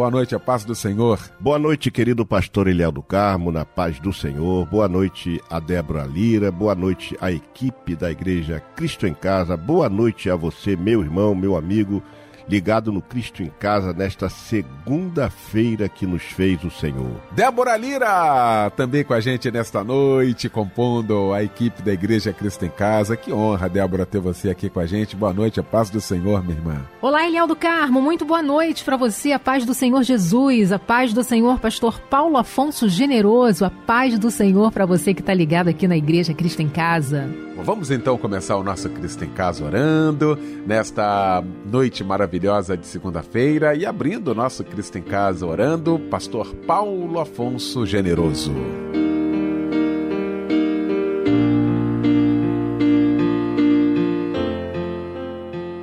Boa noite, a paz do Senhor. Boa noite, querido pastor Eliel do Carmo, na paz do Senhor. Boa noite a Débora Lira. Boa noite à equipe da Igreja Cristo em Casa. Boa noite a você, meu irmão, meu amigo ligado no Cristo em Casa nesta segunda-feira que nos fez o Senhor. Débora Lira, também com a gente nesta noite, compondo a equipe da Igreja Cristo em Casa. Que honra, Débora, ter você aqui com a gente. Boa noite, a paz do Senhor, minha irmã. Olá, Eliel do Carmo, muito boa noite para você, a paz do Senhor Jesus, a paz do Senhor Pastor Paulo Afonso Generoso, a paz do Senhor para você que está ligado aqui na Igreja Cristo em Casa. Vamos então começar o nosso Cristo em Casa orando, nesta noite maravilhosa de segunda-feira e abrindo o nosso Cristo em Casa orando, Pastor Paulo Afonso Generoso.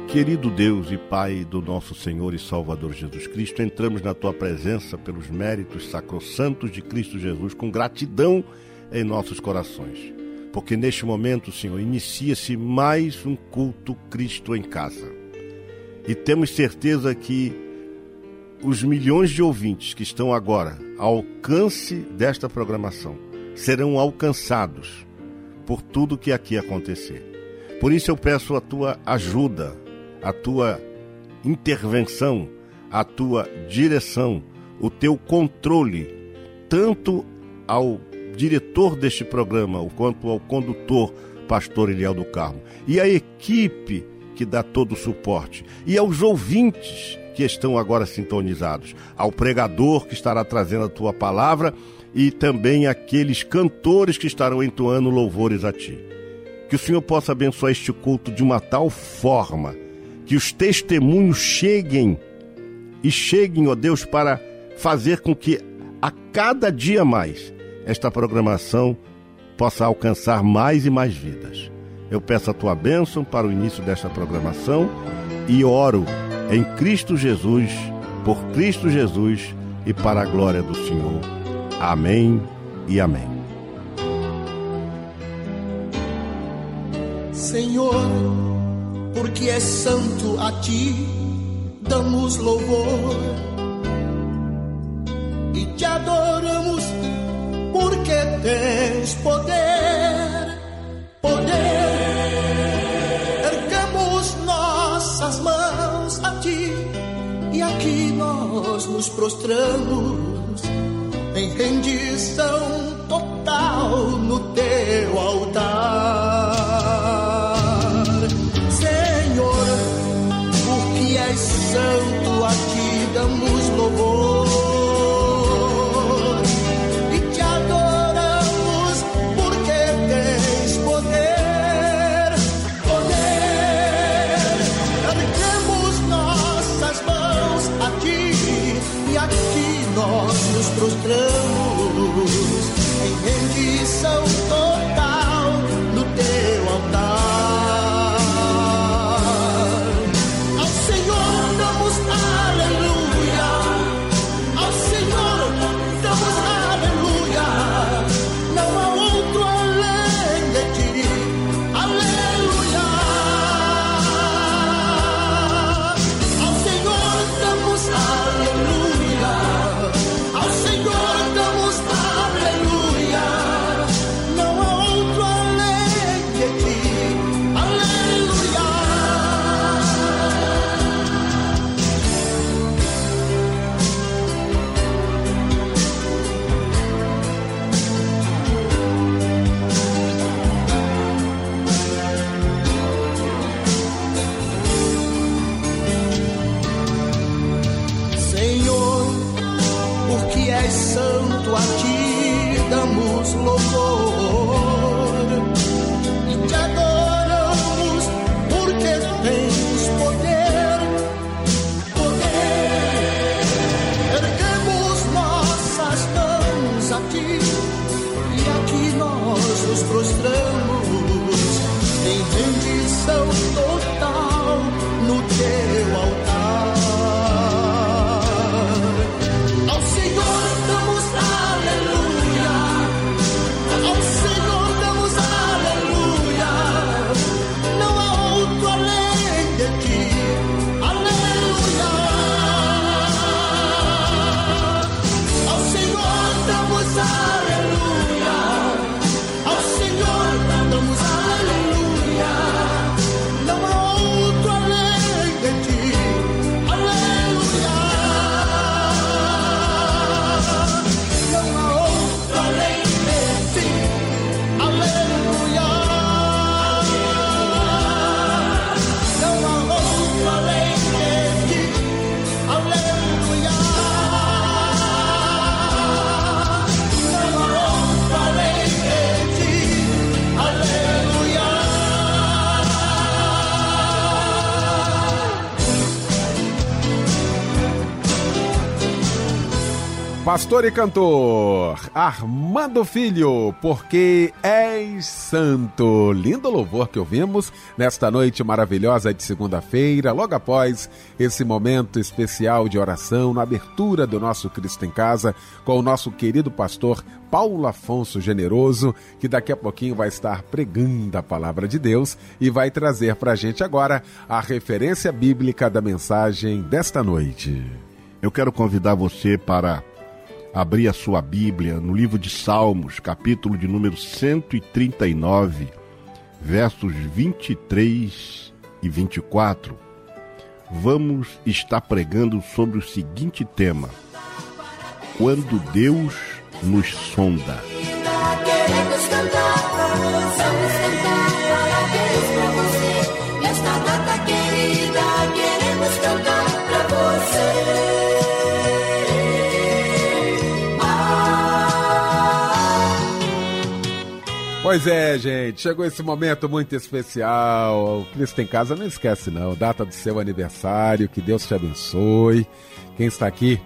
Querido Deus e Pai do nosso Senhor e Salvador Jesus Cristo, entramos na tua presença pelos méritos sacrossantos de Cristo Jesus com gratidão em nossos corações porque neste momento, Senhor, inicia-se mais um culto Cristo em casa. E temos certeza que os milhões de ouvintes que estão agora ao alcance desta programação serão alcançados por tudo que aqui acontecer. Por isso eu peço a tua ajuda, a tua intervenção, a tua direção, o teu controle, tanto ao diretor deste programa, quanto ao condutor, pastor Eliel do Carmo, e a equipe que dá todo o suporte, e aos ouvintes que estão agora sintonizados, ao pregador que estará trazendo a tua palavra e também aqueles cantores que estarão entoando louvores a ti. Que o Senhor possa abençoar este culto de uma tal forma que os testemunhos cheguem e cheguem, ó Deus, para fazer com que a cada dia mais esta programação possa alcançar mais e mais vidas. Eu peço a tua bênção para o início desta programação e oro em Cristo Jesus, por Cristo Jesus e para a glória do Senhor. Amém e amém. Senhor, porque é santo a ti, damos louvor e te adoramos porque tens poder, poder. Nossas mãos a ti e aqui nós nos prostramos em rendição total no teu altar. Senhor, porque és santo, a ti damos Pastor e cantor Armando Filho, porque és santo. Lindo louvor que ouvimos nesta noite maravilhosa de segunda-feira, logo após esse momento especial de oração, na abertura do nosso Cristo em Casa, com o nosso querido pastor Paulo Afonso Generoso, que daqui a pouquinho vai estar pregando a palavra de Deus e vai trazer para a gente agora a referência bíblica da mensagem desta noite. Eu quero convidar você para abrir a sua Bíblia no livro de Salmos, capítulo de número 139, versos 23 e 24. Vamos estar pregando sobre o seguinte tema: Quando Deus nos sonda. Queremos cantar, vamos cantar Pois é, gente, chegou esse momento muito especial. O Cristo em Casa não esquece, não. Data do seu aniversário, que Deus te abençoe. Quem está aqui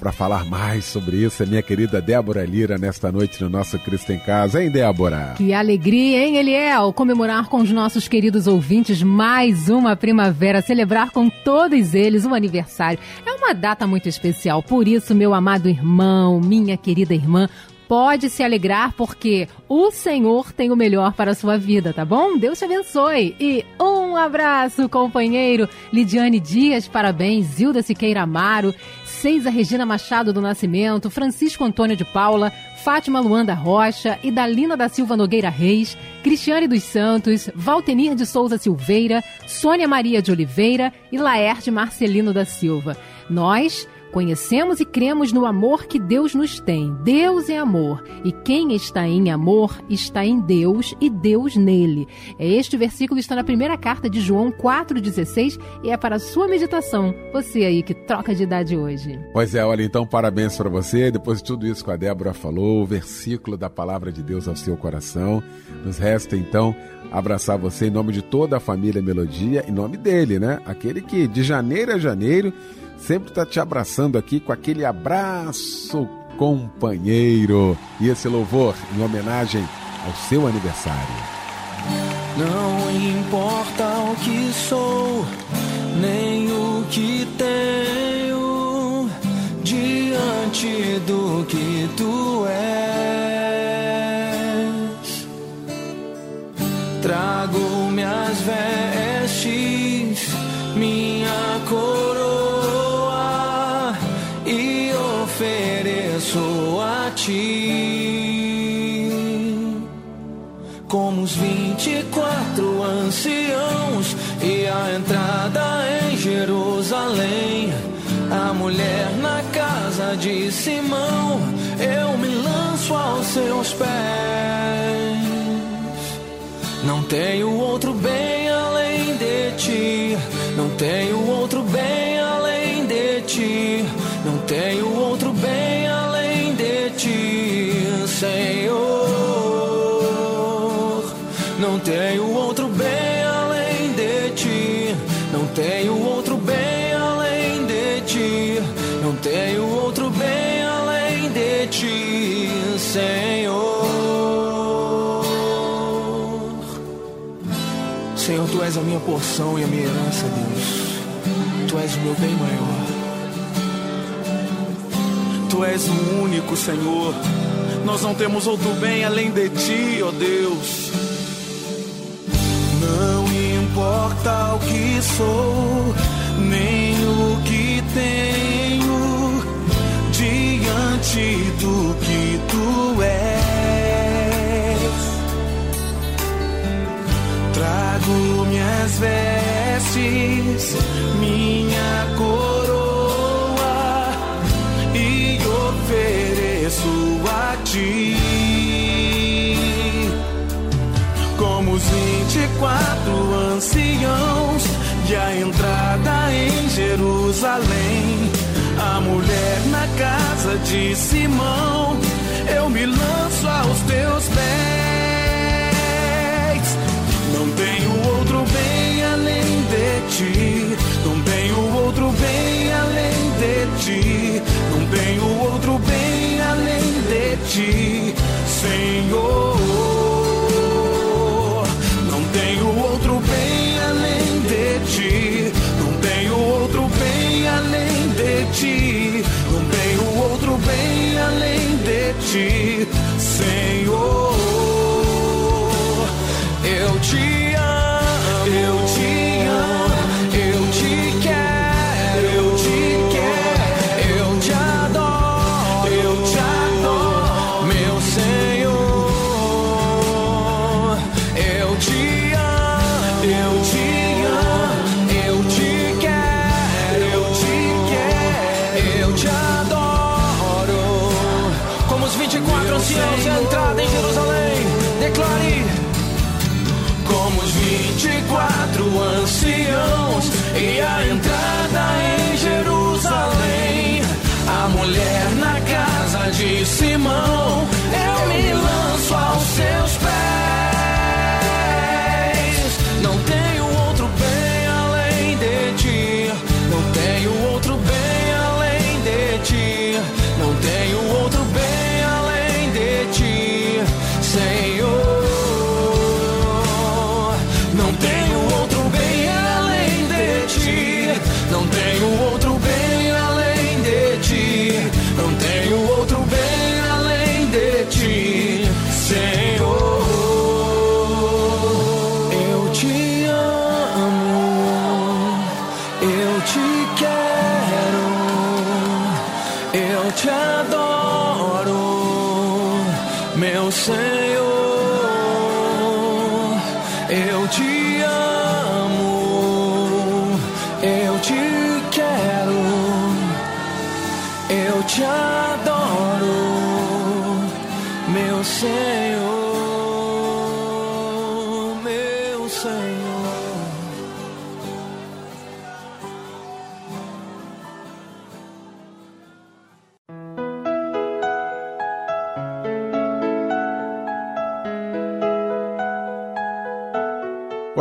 para falar mais sobre isso é minha querida Débora Lira, nesta noite no nosso Cristo em Casa. Hein, Débora? Que alegria, hein, Eliel? Comemorar com os nossos queridos ouvintes mais uma primavera, celebrar com todos eles um aniversário. É uma data muito especial, por isso, meu amado irmão, minha querida irmã, pode se alegrar porque o Senhor tem o melhor para a sua vida, tá bom? Deus te abençoe. E um abraço, companheiro. Lidiane Dias, parabéns. Zilda Siqueira Amaro. Seiza Regina Machado do Nascimento, Francisco Antônio de Paula, Fátima Luanda Rocha, Idalina da Silva Nogueira Reis, Cristiane dos Santos, Valtenir de Souza Silveira, Sônia Maria de Oliveira e Laerte Marcelino da Silva. Nós Conhecemos e cremos no amor que Deus nos tem. Deus é amor, e quem está em amor está em Deus e Deus nele. Este versículo está na primeira carta de João 4,16 e é para a sua meditação. Você aí que troca de idade hoje. Pois é, olha, então parabéns para você. Depois de tudo isso que a Débora falou, o versículo da palavra de Deus ao seu coração. Nos resta então abraçar você em nome de toda a família Melodia, em nome dele, né? Aquele que de janeiro a janeiro sempre está te abraçando aqui com aquele abraço companheiro. E esse louvor em homenagem ao seu aniversário. Não importa o que sou, nem o que tenho, diante do que tu és. Trago minhas vestes, os vinte e quatro anciãos e a entrada em Jerusalém. A mulher na casa de Simão, eu me lanço aos seus pés. Não tenho outro bem além de ti. Não tenho outro bem além de ti. Não tenho outro tenho outro bem além de ti. Não tenho outro bem além de ti. Não tenho outro bem além de ti, Senhor. Senhor, tu és a minha porção e a minha herança, Deus. Tu és o meu bem maior. Tu és o único, Senhor. Nós não temos outro bem além de ti, ó Deus. Não importa o que sou, nem o que tenho, diante do que tu és. Trago minhas vestes, minha coroa e ofereço a ti. 24 anciãos e a entrada em Jerusalém, a mulher na casa de Simão, eu me lanço aos teus pés. Não tenho outro bem além de ti. Não tenho outro bem além de ti. Não tenho outro bem além de ti, Senhor. De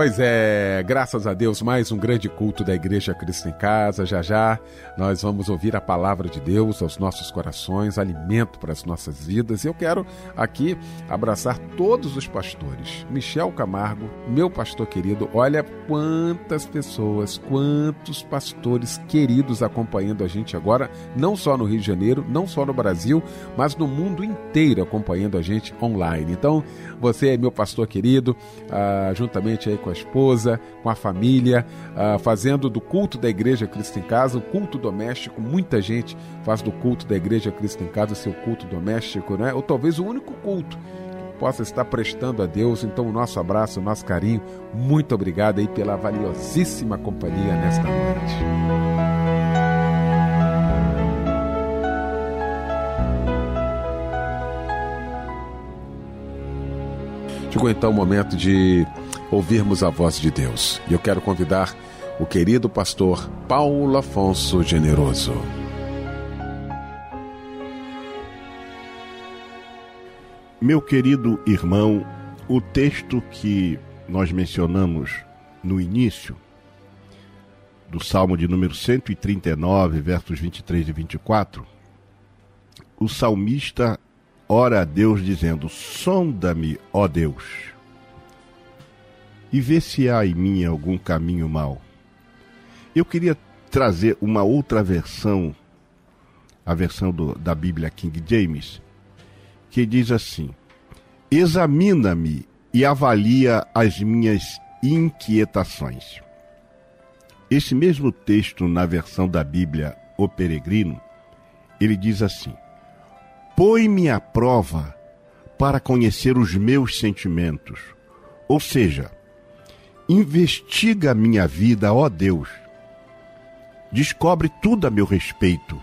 Pois é, graças a Deus, mais um grande culto da Igreja Cristo em Casa. Já já nós vamos ouvir a palavra de Deus aos nossos corações, alimento para as nossas vidas. E eu quero aqui abraçar todos os pastores. Michel Camargo, meu pastor querido, olha quantas pessoas, quantos pastores queridos acompanhando a gente agora, não só no Rio de Janeiro, não só no Brasil, mas no mundo inteiro acompanhando a gente online. Então, você é meu pastor querido, ah, juntamente aí com a esposa, com a família, ah, fazendo do culto da Igreja Cristo em Casa, o culto doméstico. Muita gente faz do culto da Igreja Cristo em Casa seu culto doméstico, né? Ou talvez o único culto que possa estar prestando a Deus. Então, o nosso abraço, o nosso carinho. Muito obrigado aí pela valiosíssima companhia nesta noite. Chegou então o momento de ouvirmos a voz de Deus. E eu quero convidar o querido pastor Paulo Afonso Generoso. Meu querido irmão, o texto que nós mencionamos no início, do Salmo de número 139, versos 23 e 24, o salmista ora a Deus dizendo: Sonda-me, ó Deus, e vê se há em mim algum caminho mau. Eu queria trazer uma outra versão, a versão do- da Bíblia King James, que diz assim: Examina-me e avalia as minhas inquietações. Esse mesmo texto, na versão da Bíblia O Peregrino, ele diz assim: Põe-me à prova para conhecer os meus sentimentos. Ou seja, investiga a minha vida, ó Deus. Descobre tudo a meu respeito.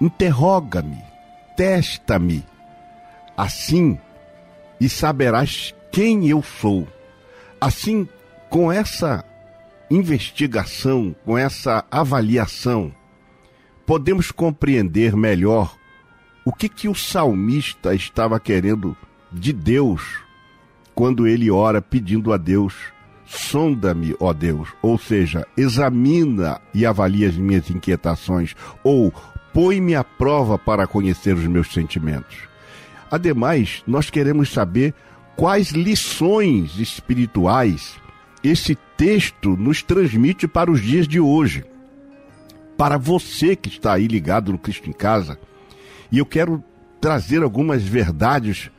Interroga-me, testa-me. Assim, e saberás quem eu sou. Assim, com essa investigação, com essa avaliação, podemos compreender melhor o que que o salmista estava querendo de Deus quando ele ora pedindo a Deus: sonda-me, ó Deus, ou seja, examina e avalia as minhas inquietações, ou põe-me à prova para conhecer os meus sentimentos. Ademais, nós queremos saber quais lições espirituais esse texto nos transmite para os dias de hoje. Para você que está aí ligado no Cristo em Casa, e eu quero trazer algumas verdades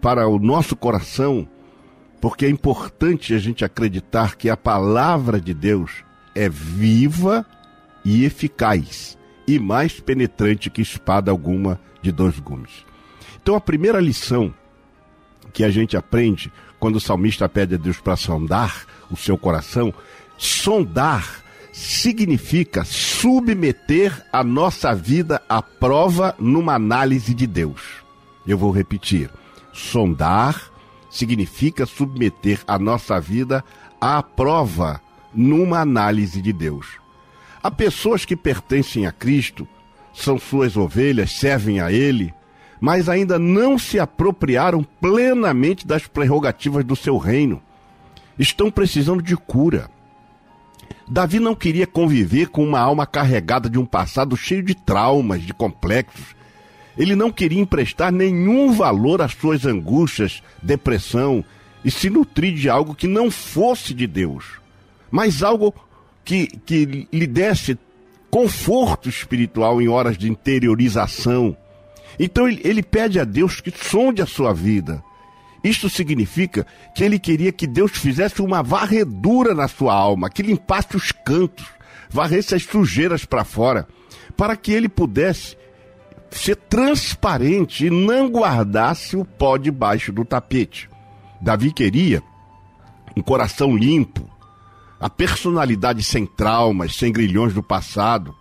para o nosso coração, porque é importante a gente acreditar que a palavra de Deus é viva e eficaz, e mais penetrante que espada alguma de dois gumes. Então, a primeira lição que a gente aprende quando o salmista pede a Deus para sondar o seu coração, sondar significa submeter a nossa vida à prova numa análise de Deus. Eu vou repetir. Sondar significa submeter a nossa vida à prova numa análise de Deus. Há pessoas que pertencem a Cristo, são suas ovelhas, servem a Ele, mas ainda não se apropriaram plenamente das prerrogativas do seu reino. Estão precisando de cura. Davi não queria conviver com uma alma carregada de um passado cheio de traumas, de complexos. Ele não queria emprestar nenhum valor às suas angústias, depressão e se nutrir de algo que não fosse de Deus, mas algo que, que lhe desse conforto espiritual em horas de interiorização. Então ele, ele pede a Deus que sonde a sua vida. Isto significa que ele queria que Deus fizesse uma varredura na sua alma, que limpasse os cantos, varresse as sujeiras para fora, para que ele pudesse ser transparente e não guardasse o pó debaixo do tapete. Davi queria um coração limpo, a personalidade sem traumas, sem grilhões do passado.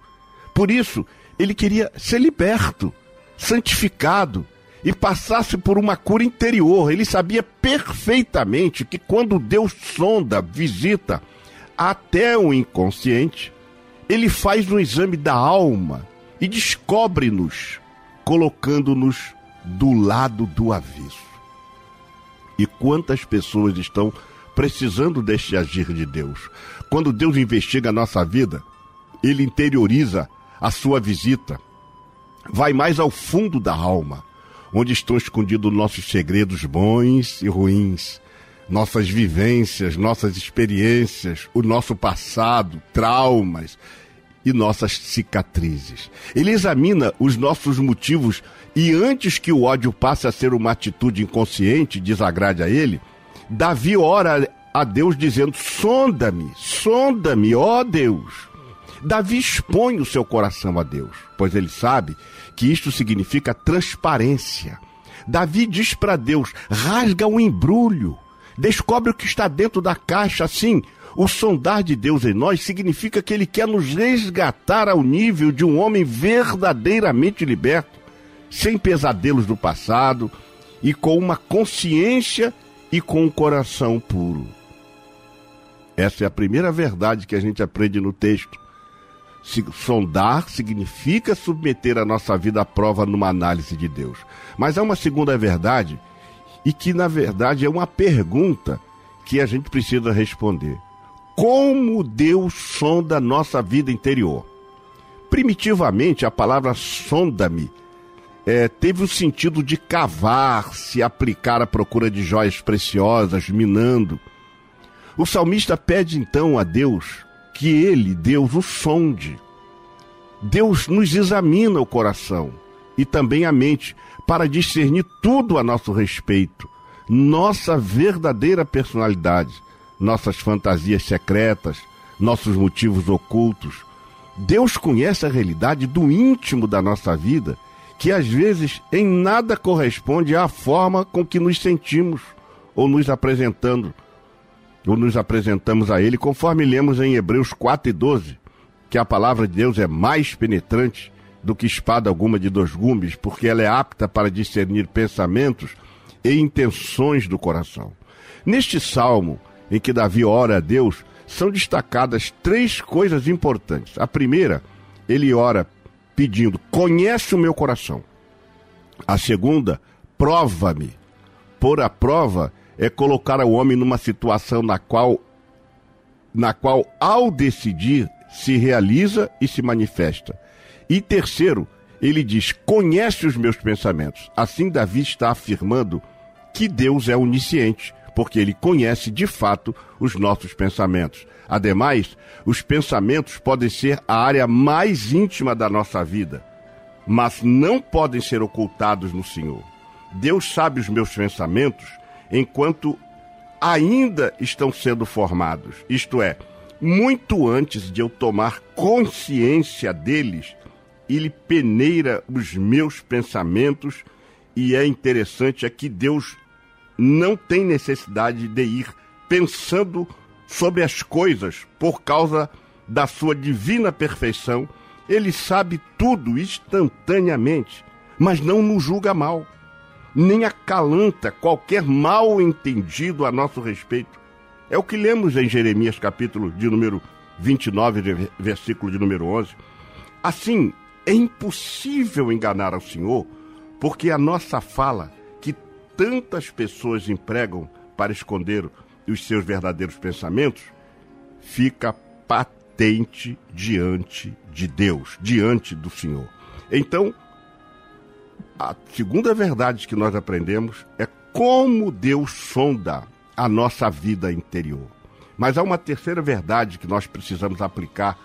Por isso, ele queria ser liberto, santificado e passasse por uma cura interior. Ele sabia perfeitamente que quando Deus sonda, visita até o inconsciente, ele faz um exame da alma e descobre-nos, colocando-nos do lado do avesso. E quantas pessoas estão precisando deste agir de Deus? Quando Deus investiga a nossa vida, ele interioriza a sua visita, vai mais ao fundo da alma, onde estão escondidos nossos segredos bons e ruins, nossas vivências, nossas experiências, o nosso passado, traumas e nossas cicatrizes. Ele examina os nossos motivos e antes que o ódio passe a ser uma atitude inconsciente, desagrade a ele, Davi ora a Deus dizendo: sonda-me, sonda-me, ó Deus. Davi expõe o seu coração a Deus, pois ele sabe que isto significa transparência. Davi diz para Deus: rasga o embrulho, descobre o que está dentro da caixa. Assim, o sondar de Deus em nós significa que ele quer nos resgatar ao nível de um homem verdadeiramente liberto, sem pesadelos do passado e com uma consciência e com um coração puro. Essa é a primeira verdade que a gente aprende no texto. Sondar significa submeter a nossa vida à prova numa análise de Deus. Mas há uma segunda verdade, e que na verdade é uma pergunta que a gente precisa responder. Como Deus sonda nossa vida interior? Primitivamente, a palavra sonda-me é, teve o sentido de cavar, se aplicar à procura de joias preciosas, minando. O salmista pede então a Deus que ele, Deus, o sonde. Deus nos examina o coração e também a mente para discernir tudo a nosso respeito, nossa verdadeira personalidade, nossas fantasias secretas, nossos motivos ocultos. Deus conhece a realidade do íntimo da nossa vida, que às vezes em nada corresponde à forma com que nos sentimos ou nos apresentando, ou nos apresentamos a Ele, conforme lemos em Hebreus 4 e 12, que a palavra de Deus é mais penetrante do que espada alguma de dois gumes, porque ela é apta para discernir pensamentos e intenções do coração. Neste salmo, em que Davi ora a Deus, são destacadas três coisas importantes. A primeira, ele ora pedindo: Conhece o meu coração. A segunda, prova-me. Por a prova é colocar o homem numa situação na qual, na qual, ao decidir, se realiza e se manifesta. E terceiro, ele diz: Conhece os meus pensamentos. Assim, Davi está afirmando que Deus é onisciente, porque ele conhece de fato os nossos pensamentos. Ademais, os pensamentos podem ser a área mais íntima da nossa vida, mas não podem ser ocultados no Senhor. Deus sabe os meus pensamentos enquanto ainda estão sendo formados, isto é, muito antes de eu tomar consciência deles, ele peneira os meus pensamentos e é interessante é que Deus não tem necessidade de ir pensando sobre as coisas por causa da sua divina perfeição. Ele sabe tudo instantaneamente, mas não nos julga mal, nem acalanta qualquer mal entendido a nosso respeito. É o que lemos em Jeremias capítulo de número 29, versículo de número 11. Assim, é impossível enganar ao Senhor, porque a nossa fala, tantas pessoas empregam para esconder os seus verdadeiros pensamentos, fica patente diante de Deus, diante do Senhor. Então, a segunda verdade que nós aprendemos é como Deus sonda a nossa vida interior. Mas há uma terceira verdade que nós precisamos aplicar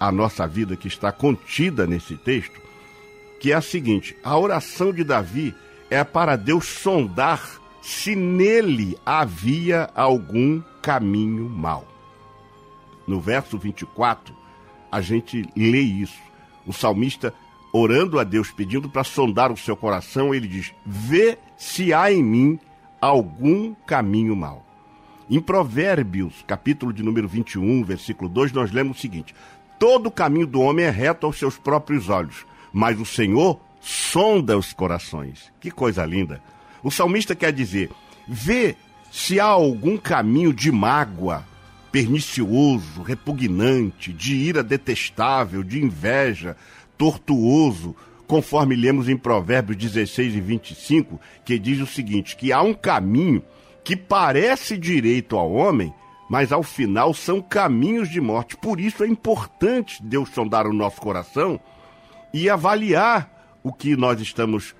à nossa vida que está contida nesse texto, que é a seguinte: a oração de Davi é para Deus sondar se nele havia algum caminho mau. No verso 24, a gente lê isso. O salmista, orando a Deus, pedindo para sondar o seu coração, ele diz: Vê se há em mim algum caminho mau. Em Provérbios, capítulo de número 21, versículo 2, nós lemos o seguinte: Todo caminho do homem é reto aos seus próprios olhos, mas o Senhor sonda os corações. Que coisa linda! O salmista quer dizer: vê se há algum caminho de mágoa, pernicioso, repugnante, de ira detestável, de inveja, tortuoso, conforme lemos em Provérbios 16 e 25, que diz o seguinte: que há um caminho que parece direito ao homem, mas ao final são caminhos de morte. Por isso é importante Deus sondar o nosso coração e avaliar o que nós estamos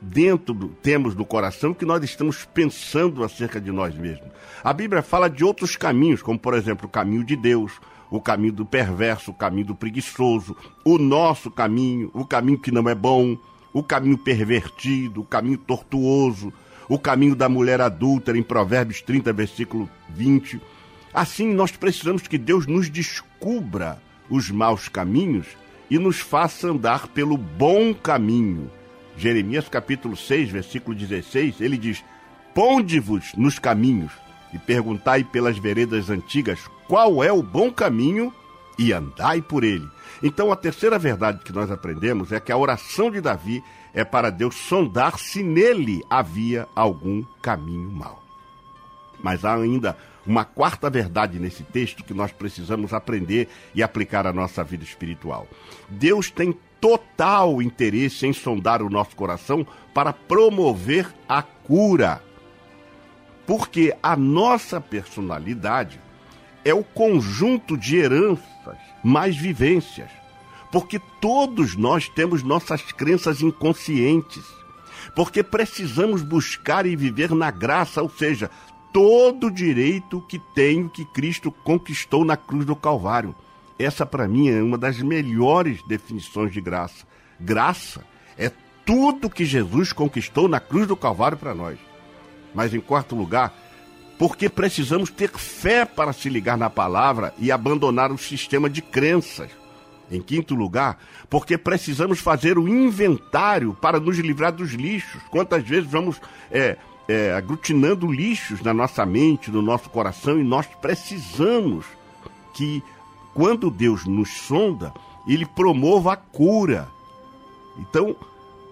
dentro do, temos no coração, o que nós estamos pensando acerca de nós mesmos. A Bíblia fala de outros caminhos, como por exemplo o caminho de Deus, o caminho do perverso, o caminho do preguiçoso, o nosso caminho, o caminho que não é bom, o caminho pervertido, o caminho tortuoso, o caminho da mulher adúltera, em Provérbios 30, versículo 20. Assim, nós precisamos que Deus nos descubra os maus caminhos e nos faça andar pelo bom caminho. Jeremias capítulo 6, versículo 16, ele diz: Ponde-vos nos caminhos e perguntai pelas veredas antigas qual é o bom caminho e andai por ele. Então, a terceira verdade que nós aprendemos é que a oração de Davi é para Deus sondar se nele havia algum caminho mau. Mas há ainda uma quarta verdade nesse texto que nós precisamos aprender e aplicar à nossa vida espiritual. Deus tem total interesse em sondar o nosso coração para promover a cura. Porque a nossa personalidade é o conjunto de heranças mais vivências. Porque todos nós temos nossas crenças inconscientes. Porque precisamos buscar e viver na graça, ou seja, todo o direito que tenho que Cristo conquistou na cruz do Calvário. Essa, para mim, é uma das melhores definições de graça. Graça é tudo que Jesus conquistou na cruz do Calvário para nós. Mas, em quarto lugar, porque precisamos ter fé para se ligar na palavra e abandonar o sistema de crenças. Em quinto lugar, porque precisamos fazer o inventário para nos livrar dos lixos. Quantas vezes vamos é, é, aglutinando lixos na nossa mente, no nosso coração, e nós precisamos que, quando Deus nos sonda, Ele promova a cura. Então,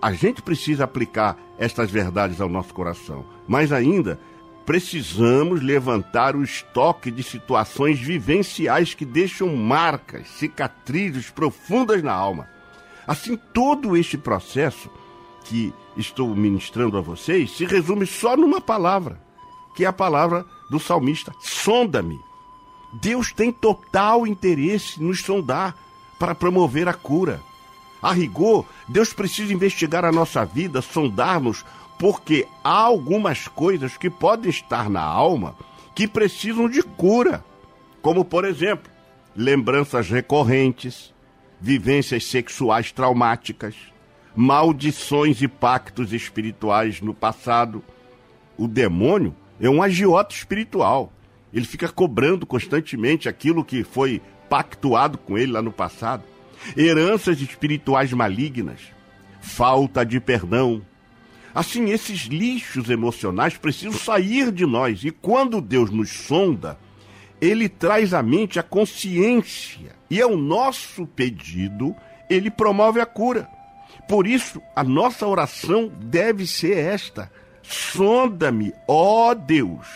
a gente precisa aplicar estas verdades ao nosso coração. Mais ainda, precisamos levantar o estoque de situações vivenciais que deixam marcas, cicatrizes profundas na alma. Assim, todo este processo que estou ministrando a vocês se resume só numa palavra, que é a palavra do salmista: sonda-me. Deus tem total interesse nos sondar para promover a cura. A rigor, Deus precisa investigar a nossa vida, sondar-nos, porque há algumas coisas que podem estar na alma que precisam de cura, como, por exemplo, lembranças recorrentes, vivências sexuais traumáticas, maldições e pactos espirituais no passado. O demônio é um agiota espiritual. Ele fica cobrando constantemente aquilo que foi pactuado com ele lá no passado. Heranças espirituais malignas, falta de perdão. Assim, esses lixos emocionais precisam sair de nós. E quando Deus nos sonda, ele traz à mente a consciência. E é o nosso pedido, ele promove a cura. Por isso, a nossa oração deve ser esta: sonda-me, ó Deus,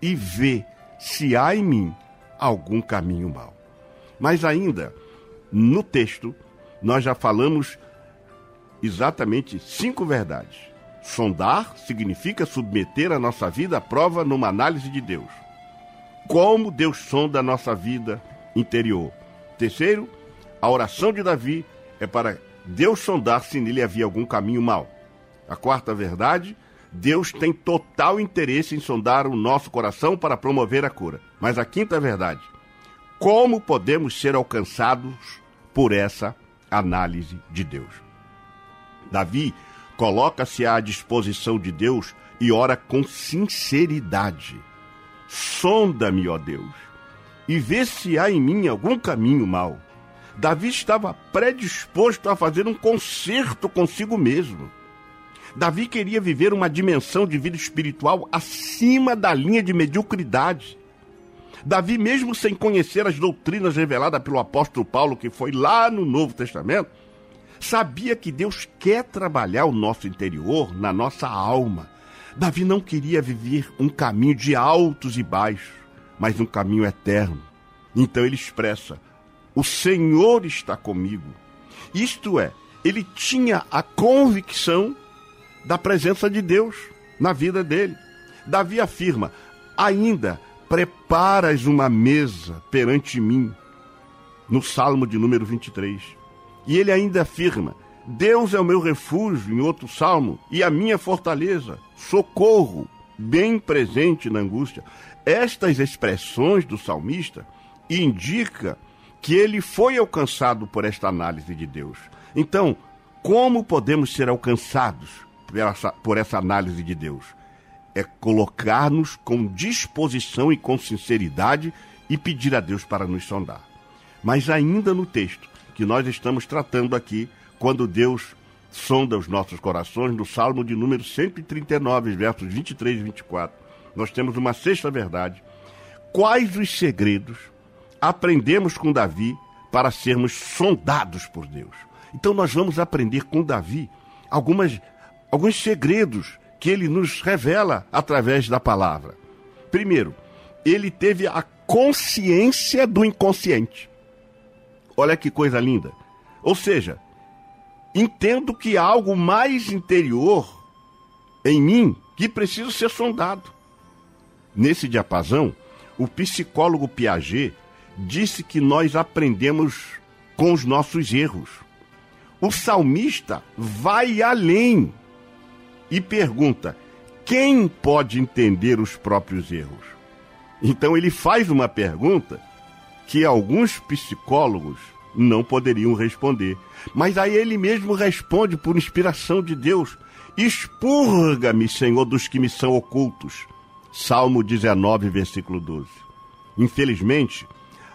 e vê se há em mim algum caminho mau. Mas ainda, no texto, nós já falamos exatamente cinco verdades. Sondar significa submeter a nossa vida à prova numa análise de Deus. Como Deus sonda a nossa vida interior. Terceiro, a oração de Davi é para Deus sondar se nele havia algum caminho mau. A quarta verdade, Deus tem total interesse em sondar o nosso coração para promover a cura. Mas a quinta verdade, como podemos ser alcançados por essa análise de Deus? Davi coloca-se à disposição de Deus e ora com sinceridade. Sonda-me, ó Deus, e vê se há em mim algum caminho mau. Davi estava predisposto a fazer um concerto consigo mesmo. Davi queria viver uma dimensão de vida espiritual acima da linha de mediocridade. Davi, mesmo sem conhecer as doutrinas reveladas pelo apóstolo Paulo, que foi lá no Novo Testamento, sabia que Deus quer trabalhar o nosso interior, na nossa alma. Davi não queria viver um caminho de altos e baixos, mas um caminho eterno. Então ele expressa: O Senhor está comigo. Isto é, ele tinha a convicção da presença de Deus na vida dele. Davi afirma: Ainda preparas uma mesa perante mim, no Salmo de número 23. E ele ainda afirma: Deus é o meu refúgio, em outro salmo, e a minha fortaleza, socorro, bem presente na angústia. Estas expressões do salmista indicam que ele foi alcançado por esta análise de Deus. Então, como podemos ser alcançados por essa, por essa análise de Deus? É colocar-nos com disposição e com sinceridade e pedir a Deus para nos sondar. Mas ainda no texto que nós estamos tratando aqui, quando Deus sonda os nossos corações, no Salmo de número 139, versos 23 e 24, nós temos uma sexta verdade. Quais os segredos aprendemos com Davi para sermos sondados por Deus? Então nós vamos aprender com Davi algumas, alguns segredos que ele nos revela através da palavra. Primeiro, ele teve a consciência do inconsciente. Olha que coisa linda. Ou seja, entendo que há algo mais interior em mim que precisa ser sondado. Nesse diapasão, o psicólogo Piaget disse que nós aprendemos com os nossos erros. O salmista vai além e pergunta: quem pode entender os próprios erros? Então ele faz uma pergunta que alguns psicólogos não poderiam responder. Mas aí ele mesmo responde por inspiração de Deus: Expurga-me, Senhor, dos que me são ocultos. Salmo 19, versículo 12. Infelizmente,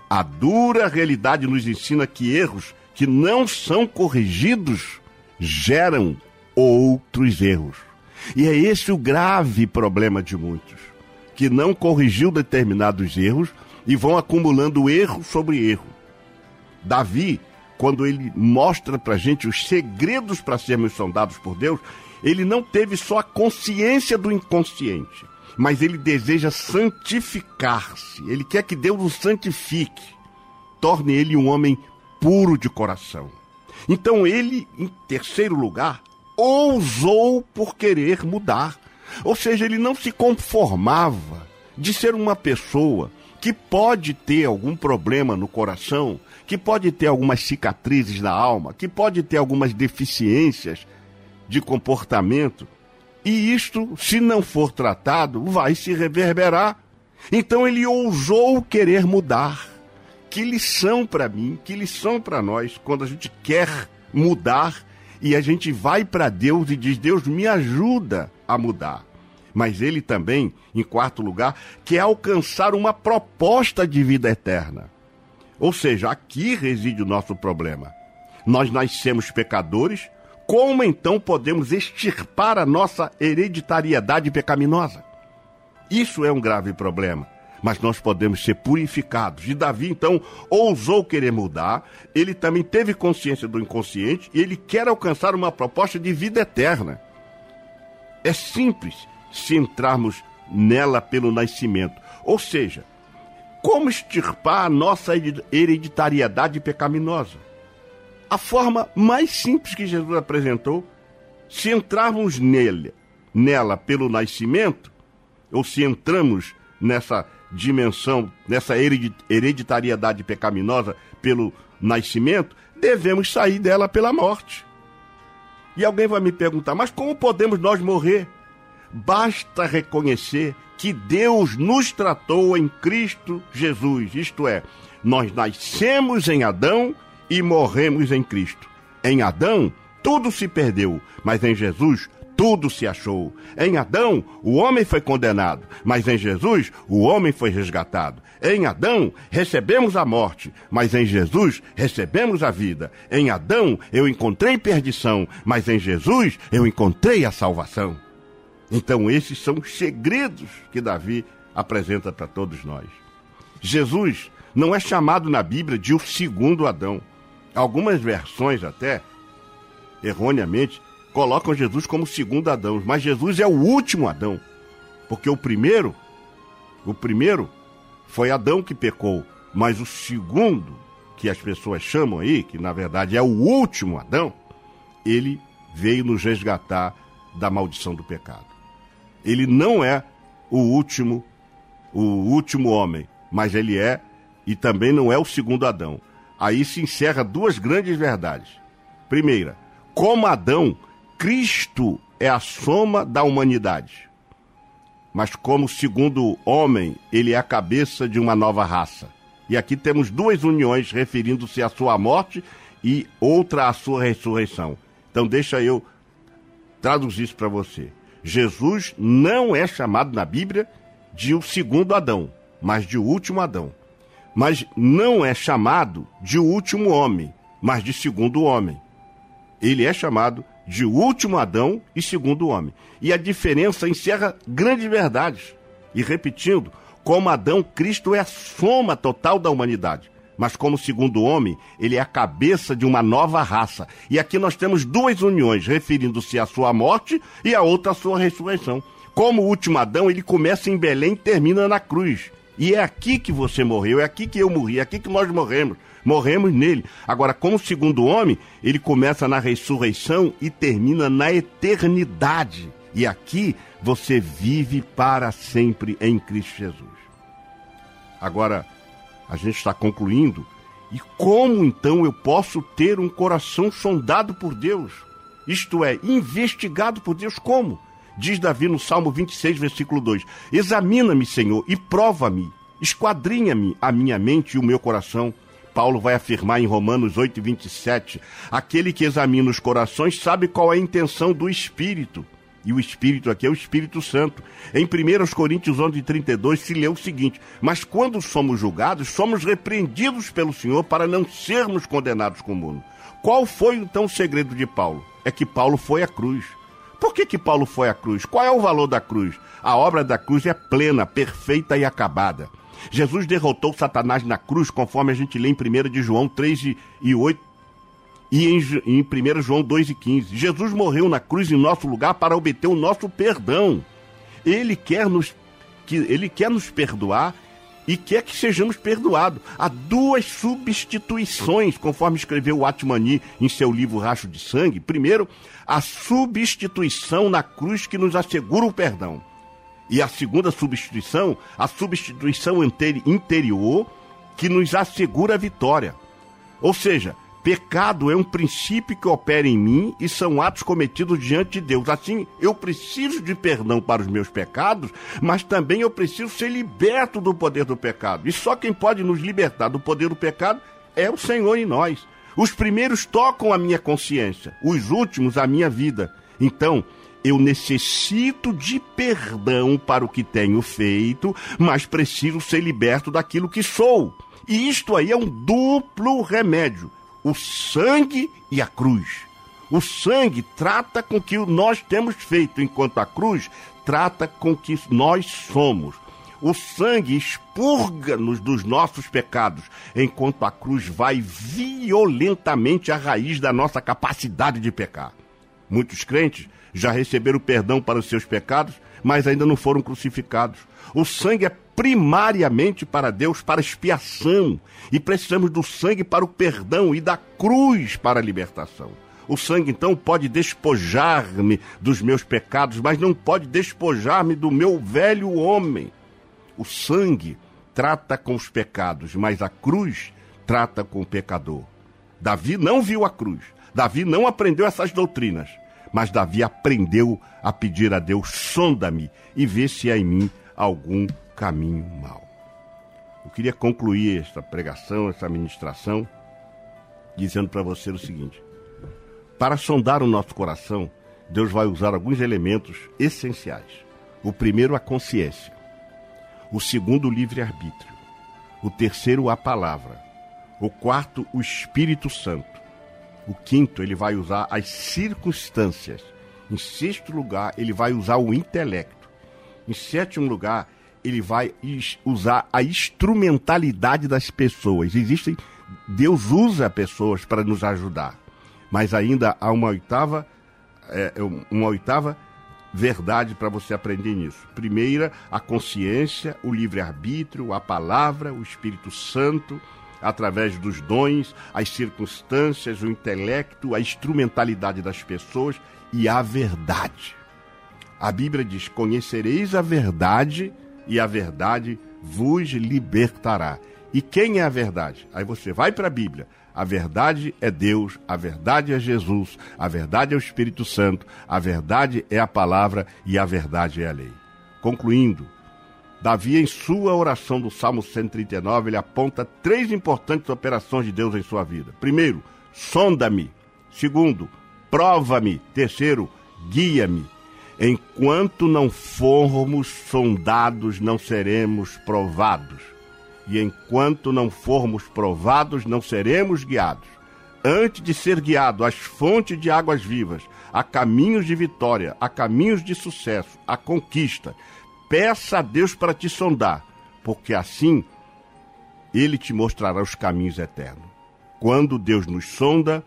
a dura realidade nos ensina que erros que não são corrigidos geram outros erros. E é esse o grave problema de muitos, que não corrigiu determinados erros e vão acumulando erro sobre erro. Davi, quando ele mostra pra gente os segredos para sermos sondados por Deus, ele não teve só a consciência do inconsciente, mas ele deseja santificar-se. Ele quer que Deus o santifique, torne ele um homem puro de coração. Então ele, em terceiro lugar, ousou por querer mudar. Ou seja, ele não se conformava de ser uma pessoa que pode ter algum problema no coração, que pode ter algumas cicatrizes na alma, que pode ter algumas deficiências de comportamento, e isto, se não for tratado, vai se reverberar. Então ele ousou querer mudar. Que lição para mim, que lição para nós, quando a gente quer mudar e a gente vai para Deus e diz: Deus, me ajuda a mudar. Mas ele também, em quarto lugar, quer alcançar uma proposta de vida eterna. Ou seja, aqui reside o nosso problema. Nós nascemos pecadores, como então podemos extirpar a nossa hereditariedade pecaminosa? Isso é um grave problema. Mas nós podemos ser purificados. E Davi, então, ousou querer mudar, ele também teve consciência do inconsciente e ele quer alcançar uma proposta de vida eterna. É simples se entrarmos nela pelo nascimento. Ou seja, como extirpar a nossa hereditariedade pecaminosa? A forma mais simples que Jesus apresentou, se entrarmos nele, nela pelo nascimento, ou se entramos nessa dimensão, nessa hereditariedade pecaminosa pelo nascimento, devemos sair dela pela morte. E alguém vai me perguntar, mas como podemos nós morrer? Basta reconhecer que Deus nos tratou em Cristo Jesus, isto é, nós nascemos em Adão e morremos em Cristo. Em Adão, tudo se perdeu, mas em Jesus, tudo se achou. Em Adão, o homem foi condenado, mas em Jesus, o homem foi resgatado. Em Adão, recebemos a morte, mas em Jesus, recebemos a vida. Em Adão, eu encontrei perdição, mas em Jesus, eu encontrei a salvação. Então, esses são os segredos que Davi apresenta para todos nós. Jesus não é chamado na Bíblia de o segundo Adão. Algumas versões, até erroneamente, colocam Jesus como segundo Adão, mas Jesus é o último Adão. Porque o primeiro, o primeiro foi Adão que pecou, mas o segundo, que as pessoas chamam aí, que na verdade é o último Adão, ele veio nos resgatar da maldição do pecado. Ele não é o último, o último homem, mas ele é e também não é o segundo Adão. Aí se encerra duas grandes verdades. Primeira, como Adão, Cristo é a soma da humanidade. Mas como segundo homem, ele é a cabeça de uma nova raça. E aqui temos duas uniões referindo-se à sua morte e outra à sua ressurreição. Então deixa eu traduzir isso para você. Jesus não é chamado na Bíblia de o segundo Adão, mas de o último Adão. Mas não é chamado de último homem, mas de segundo homem. Ele é chamado de último Adão e segundo homem. E a diferença encerra grandes verdades. E repetindo, como Adão, Cristo é a soma total da humanidade. Mas como segundo homem, ele é a cabeça de uma nova raça. E aqui nós temos duas uniões, referindo-se à sua morte e a outra à sua ressurreição. Como o último Adão, ele começa em Belém e termina na cruz. E é aqui que você morreu, é aqui que eu morri, é aqui que nós morremos. Morremos nele. Agora, como segundo homem, ele começa na ressurreição e termina na eternidade. E aqui você vive para sempre em Cristo Jesus. Agora, a gente está concluindo. E como então eu posso ter um coração sondado por Deus? Isto é, investigado por Deus como? Diz Davi no Salmo 26, versículo 2: Examina-me, Senhor, e prova-me, esquadrinha-me a minha mente e o meu coração. Paulo vai afirmar em Romanos 8, 27: Aquele que examina os corações sabe qual é a intenção do Espírito. E o Espírito aqui é o Espírito Santo. Em 1 Coríntios 11, 32 se lê o seguinte: Mas quando somos julgados, somos repreendidos pelo Senhor para não sermos condenados com o mundo. Qual foi então o segredo de Paulo? É que Paulo foi à cruz. Por que, que Paulo foi à cruz? Qual é o valor da cruz? A obra da cruz é plena, perfeita e acabada. Jesus derrotou Satanás na cruz, conforme a gente lê em 1 de João 3 e 8 e em, em 1 João 2 e 15. Jesus morreu na cruz em nosso lugar para obter o nosso perdão. Ele quer nos, que, ele quer nos perdoar e quer que sejamos perdoados. Há duas substituições, conforme escreveu Atmani em seu livro Racho de Sangue. Primeiro, a substituição na cruz que nos assegura o perdão. E a segunda substituição, a substituição interi- interior que nos assegura a vitória. Ou seja, pecado é um princípio que opera em mim e são atos cometidos diante de Deus. Assim, eu preciso de perdão para os meus pecados, mas também eu preciso ser liberto do poder do pecado. E só quem pode nos libertar do poder do pecado é o Senhor em nós. Os primeiros tocam a minha consciência, os últimos a minha vida. Então, eu necessito de perdão para o que tenho feito, mas preciso ser liberto daquilo que sou. E isto aí é um duplo remédio: o sangue e a cruz. O sangue trata com o que nós temos feito, enquanto a cruz trata com o que nós somos. O sangue expurga-nos dos nossos pecados, enquanto a cruz vai violentamente à raiz da nossa capacidade de pecar. Muitos crentes já receberam perdão para os seus pecados, mas ainda não foram crucificados. O sangue é primariamente para Deus, para expiação, e precisamos do sangue para o perdão e da cruz para a libertação. O sangue então pode despojar-me dos meus pecados, mas não pode despojar-me do meu velho homem. O sangue trata com os pecados, mas a cruz trata com o pecador. Davi não viu a cruz. Davi não aprendeu essas doutrinas. Mas Davi aprendeu a pedir a Deus: sonda-me e vê se há em mim algum caminho mau. Eu queria concluir esta pregação, essa ministração, dizendo para você o seguinte: para sondar o nosso coração, Deus vai usar alguns elementos essenciais. O primeiro, a consciência. O segundo, o livre-arbítrio. O terceiro, a palavra. O quarto, o Espírito Santo. O quinto, ele vai usar as circunstâncias. Em sexto lugar, ele vai usar o intelecto. Em sétimo lugar, ele vai usar a instrumentalidade das pessoas. Existem, Deus usa pessoas para nos ajudar. Mas ainda há uma oitava, é, é, uma oitava verdade para você aprender nisso. Primeira, a consciência, o livre-arbítrio, a palavra, o Espírito Santo, através dos dons, as circunstâncias, o intelecto, a instrumentalidade das pessoas e a verdade. A Bíblia diz: Conhecereis a verdade e a verdade vos libertará. E quem é a verdade? Aí você vai para a Bíblia. A verdade é Deus, a verdade é Jesus, a verdade é o Espírito Santo, a verdade é a palavra e a verdade é a lei. Concluindo, Davi, em sua oração do Salmo 139, ele aponta três importantes operações de Deus em sua vida. Primeiro, sonda-me. Segundo, prova-me. Terceiro, guia-me. Enquanto não formos sondados, não seremos provados. E enquanto não formos provados, não seremos guiados. Antes de ser guiado às fontes de águas vivas, a caminhos de vitória, a caminhos de sucesso, a conquista, peça a Deus para te sondar, porque assim ele te mostrará os caminhos eternos. Quando Deus nos sonda,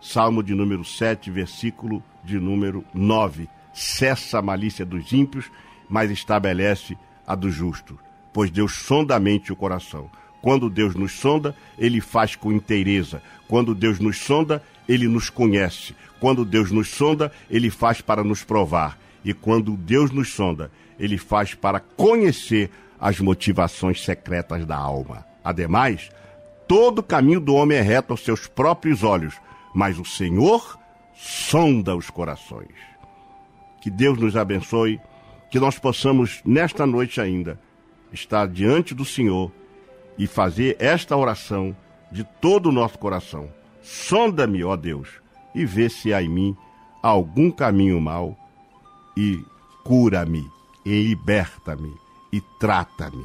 Salmo de número 7, versículo de número 9. Cessa a malícia dos ímpios, mas estabelece a do justo. Pois Deus sonda a mente e o coração. Quando Deus nos sonda, ele faz com inteireza. Quando Deus nos sonda, ele nos conhece. Quando Deus nos sonda, ele faz para nos provar. E quando Deus nos sonda, ele faz para conhecer as motivações secretas da alma. Ademais, todo caminho do homem é reto aos seus próprios olhos, mas o Senhor sonda os corações. Que Deus nos abençoe, que nós possamos, nesta noite ainda, estar diante do Senhor e fazer esta oração de todo o nosso coração. Sonda-me, ó Deus, e vê se há em mim algum caminho mau e cura-me e liberta-me e trata-me.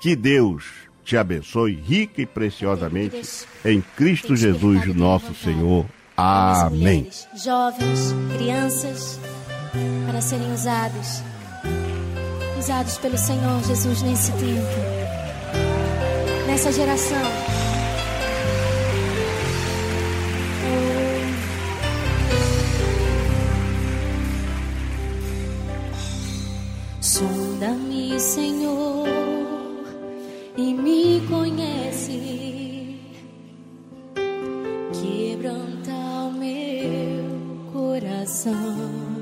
Que Deus te abençoe rica e preciosamente em Cristo Jesus, nosso Senhor. Amém. jovens, crianças, para serem usados, usados pelo Senhor Jesus nesse tempo, nessa geração. Sonda-me, Senhor, e me conhece. Quebranta o meu coração.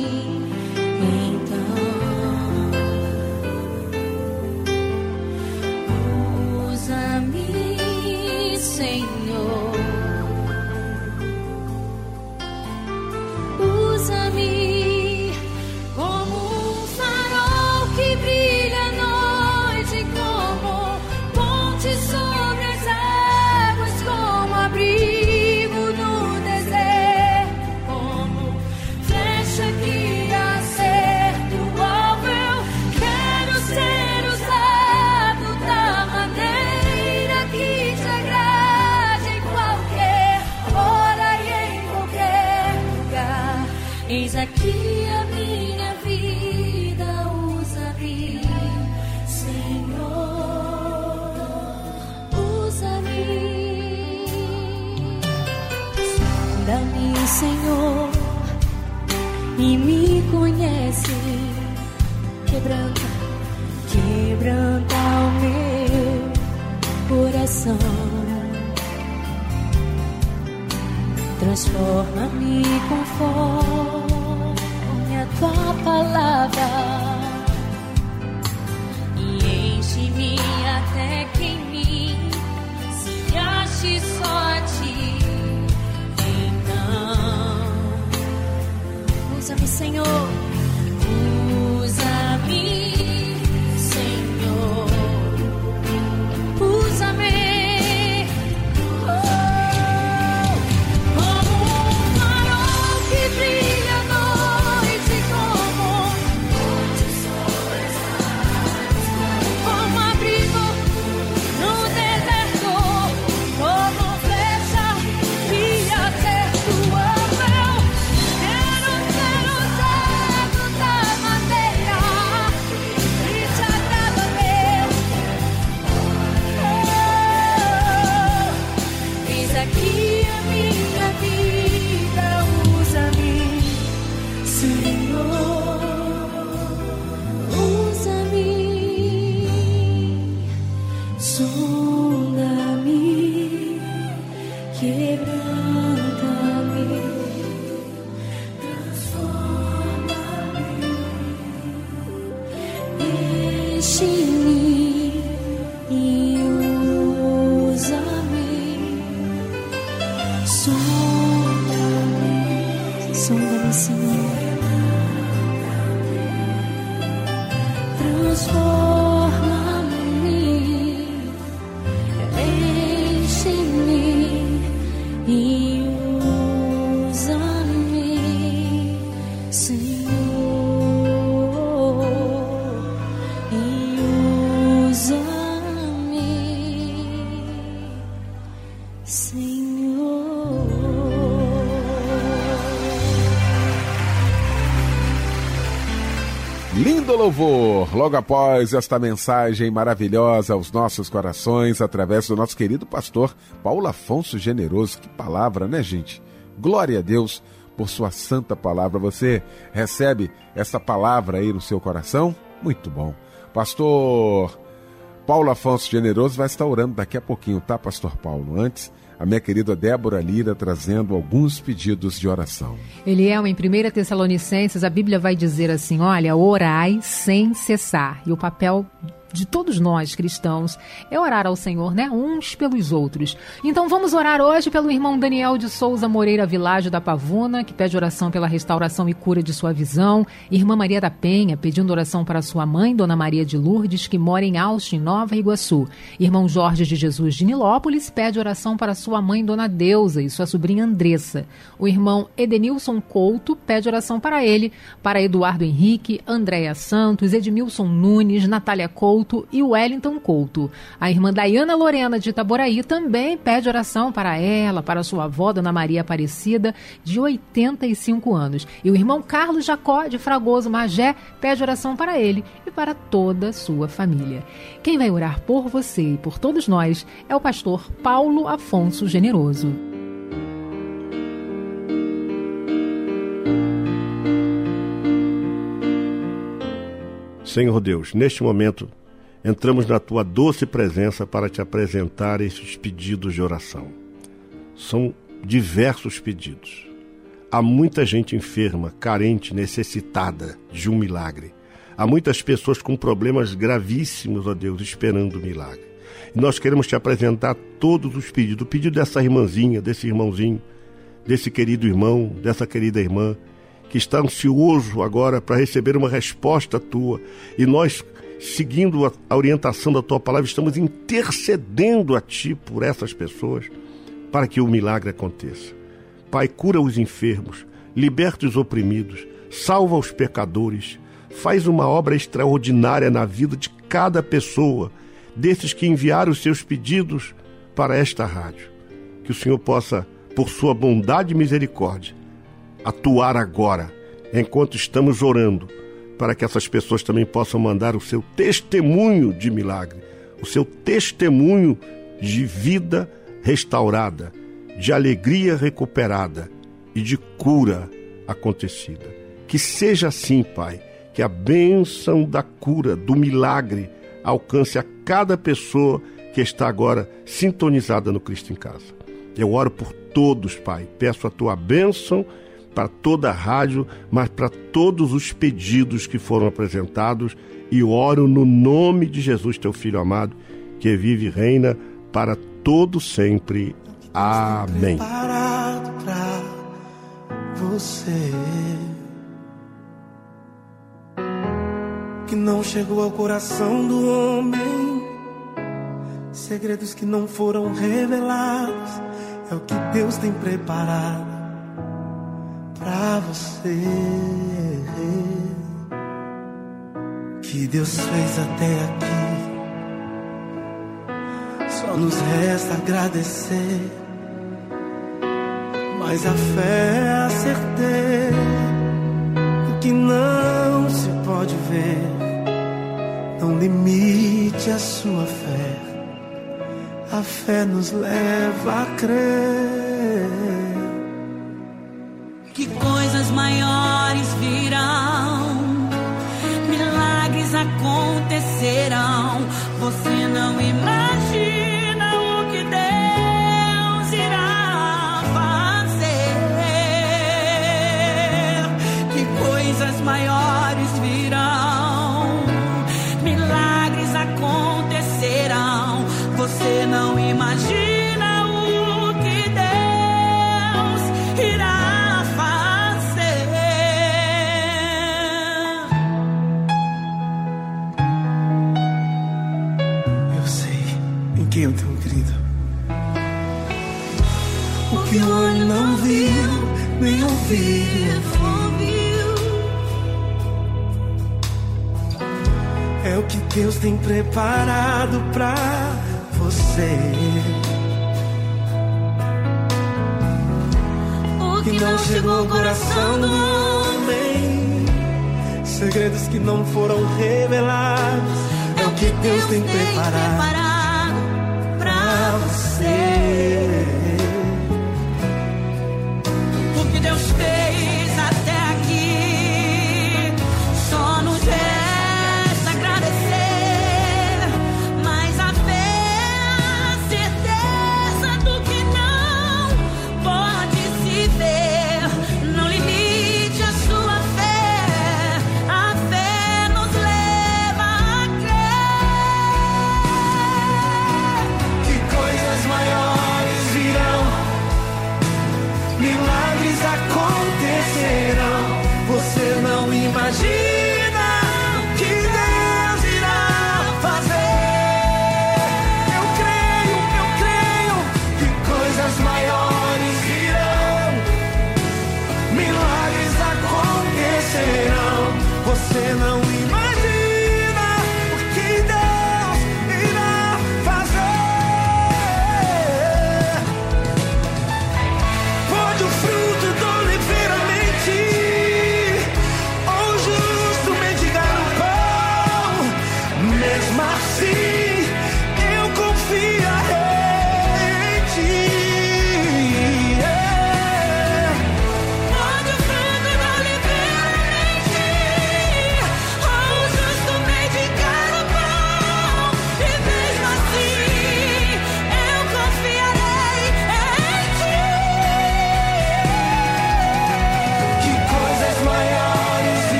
Lindo louvor, logo após esta mensagem maravilhosa aos nossos corações, através do nosso querido pastor Paulo Afonso Generoso. Que palavra, né, gente? Glória a Deus por sua santa palavra. Você recebe essa palavra aí no seu coração? Muito bom. Pastor Paulo Afonso Generoso vai estar orando daqui a pouquinho, tá, Pastor Paulo? Antes, a minha querida Débora Lira trazendo alguns pedidos de oração. Eliel, em 1 Tessalonicenses, a Bíblia vai dizer assim: olha, orai sem cessar. E o papel de todos nós cristãos é orar ao Senhor, né? Uns pelos outros. Então vamos orar hoje pelo irmão Daniel de Souza Moreira Világio da Pavuna, que pede oração pela restauração e cura de sua visão. Irmã Maria da Penha, pedindo oração para sua mãe, Dona Maria de Lourdes, que mora em Austin, Nova Iguaçu. Irmão Jorge de Jesus de Nilópolis pede oração para sua mãe, Dona Deusa, e sua sobrinha Andressa. O irmão Edenilson Couto pede oração para ele, para Eduardo Henrique, Andréia Santos, Edmilson Nunes, Natália Couto e Wellington Couto. A irmã Dayana Lorena de Itaboraí também pede oração para ela, para sua avó, Dona Maria Aparecida, de 85 anos. E o irmão Carlos Jacó de Fragoso Magé pede oração para ele e para toda a sua família. Quem vai orar por você e por todos nós é o pastor Paulo Afonso Generoso. Senhor Deus, neste momento entramos na tua doce presença para te apresentar esses pedidos de oração. São diversos pedidos. Há muita gente enferma, carente, necessitada de um milagre. Há muitas pessoas com problemas gravíssimos, ó Deus, esperando o milagre. E nós queremos te apresentar todos os pedidos. O pedido dessa irmãzinha, desse irmãozinho, desse querido irmão, dessa querida irmã, que está ansioso agora para receber uma resposta tua. E nós, seguindo a, a orientação da tua palavra, estamos intercedendo a ti por essas pessoas para que o milagre aconteça. Pai, cura os enfermos, liberta os oprimidos, salva os pecadores, faz uma obra extraordinária na vida de cada pessoa, desses que enviaram os seus pedidos para esta rádio. Que o Senhor possa, por sua bondade e misericórdia, atuar agora, enquanto estamos orando, para que essas pessoas também possam mandar o seu testemunho de milagre, o seu testemunho de vida restaurada, de alegria recuperada e de cura acontecida. Que seja assim, Pai, que a bênção da cura, do milagre, alcance a cada pessoa que está agora sintonizada no Cristo em Casa. Eu oro por todos, Pai. Peço a tua bênção para toda a rádio, mas para todos os pedidos que foram apresentados e oro no nome de Jesus, teu filho amado, que vive e reina para todo sempre. Amém. Preparado pra você que não chegou ao coração do homem, segredos que não foram revelados, é o que Deus tem preparado pra você. Que Deus fez até aqui, só nos resta agradecer. Mas a fé é do que não se pode ver. Não limite a sua fé, a fé nos leva a crer. Maiores virão, milagres acontecerão. Você não imagina tem preparado pra você. O Que não chegou ao coração do homem, segredos que não foram revelados, é o que Deus tem preparado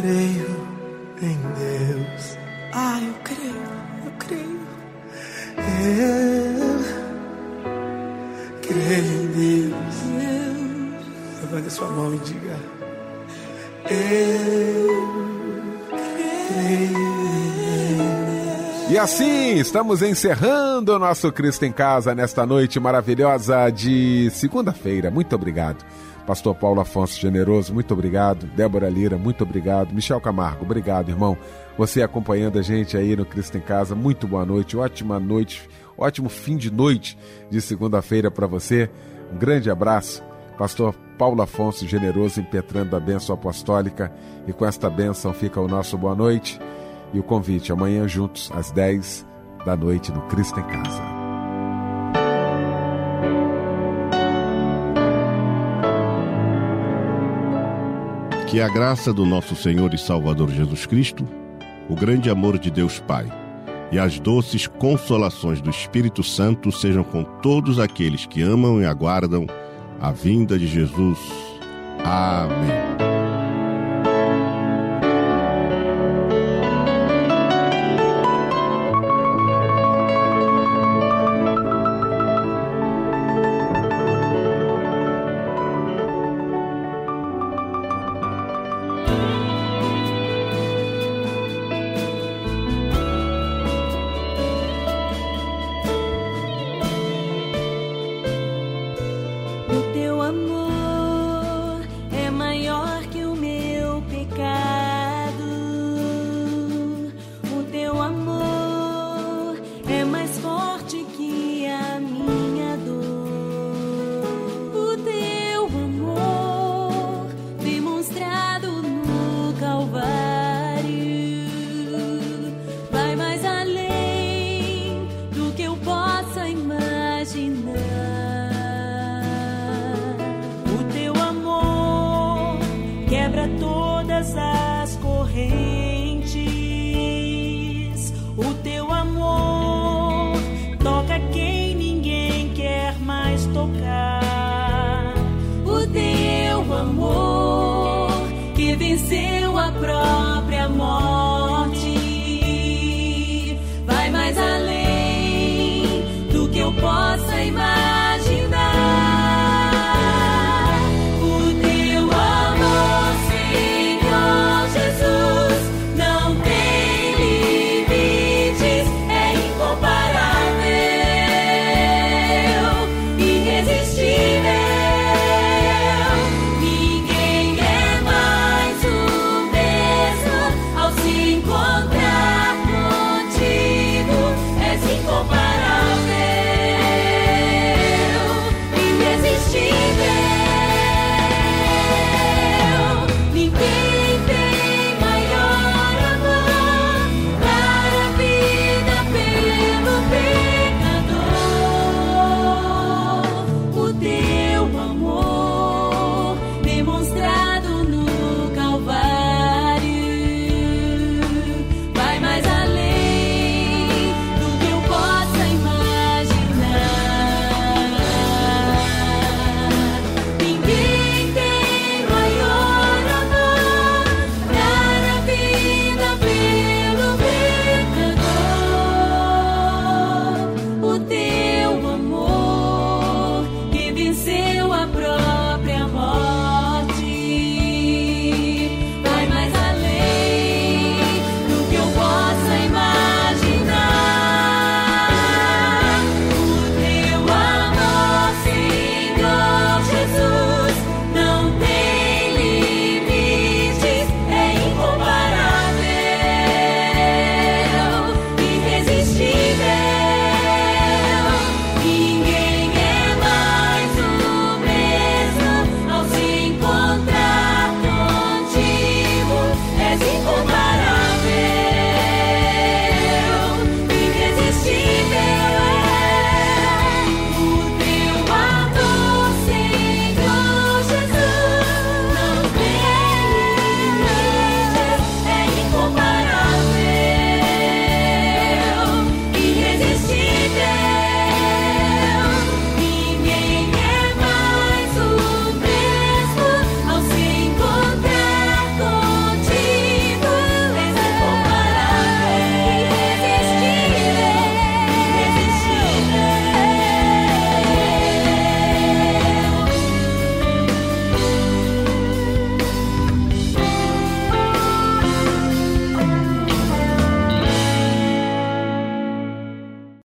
creio em Deus. Ah, eu creio, eu creio. Eu creio em Deus. Levante a sua mão e diga: Eu creio E assim, estamos encerrando o nosso Cristo em Casa nesta noite maravilhosa de segunda-feira. Muito obrigado. Pastor Paulo Afonso Generoso, muito obrigado. Débora Lira, muito obrigado. Michel Camargo, obrigado, irmão. Você acompanhando a gente aí no Cristo em Casa, muito boa noite, ótima noite, ótimo fim de noite de segunda-feira para você. Um grande abraço. Pastor Paulo Afonso Generoso impetrando a bênção apostólica. E com esta bênção fica o nosso boa noite e o convite amanhã juntos às 10 da noite no Cristo em Casa. Que a graça do nosso Senhor e Salvador Jesus Cristo, o grande amor de Deus Pai e as doces consolações do Espírito Santo sejam com todos aqueles que amam e aguardam a vinda de Jesus. Amém.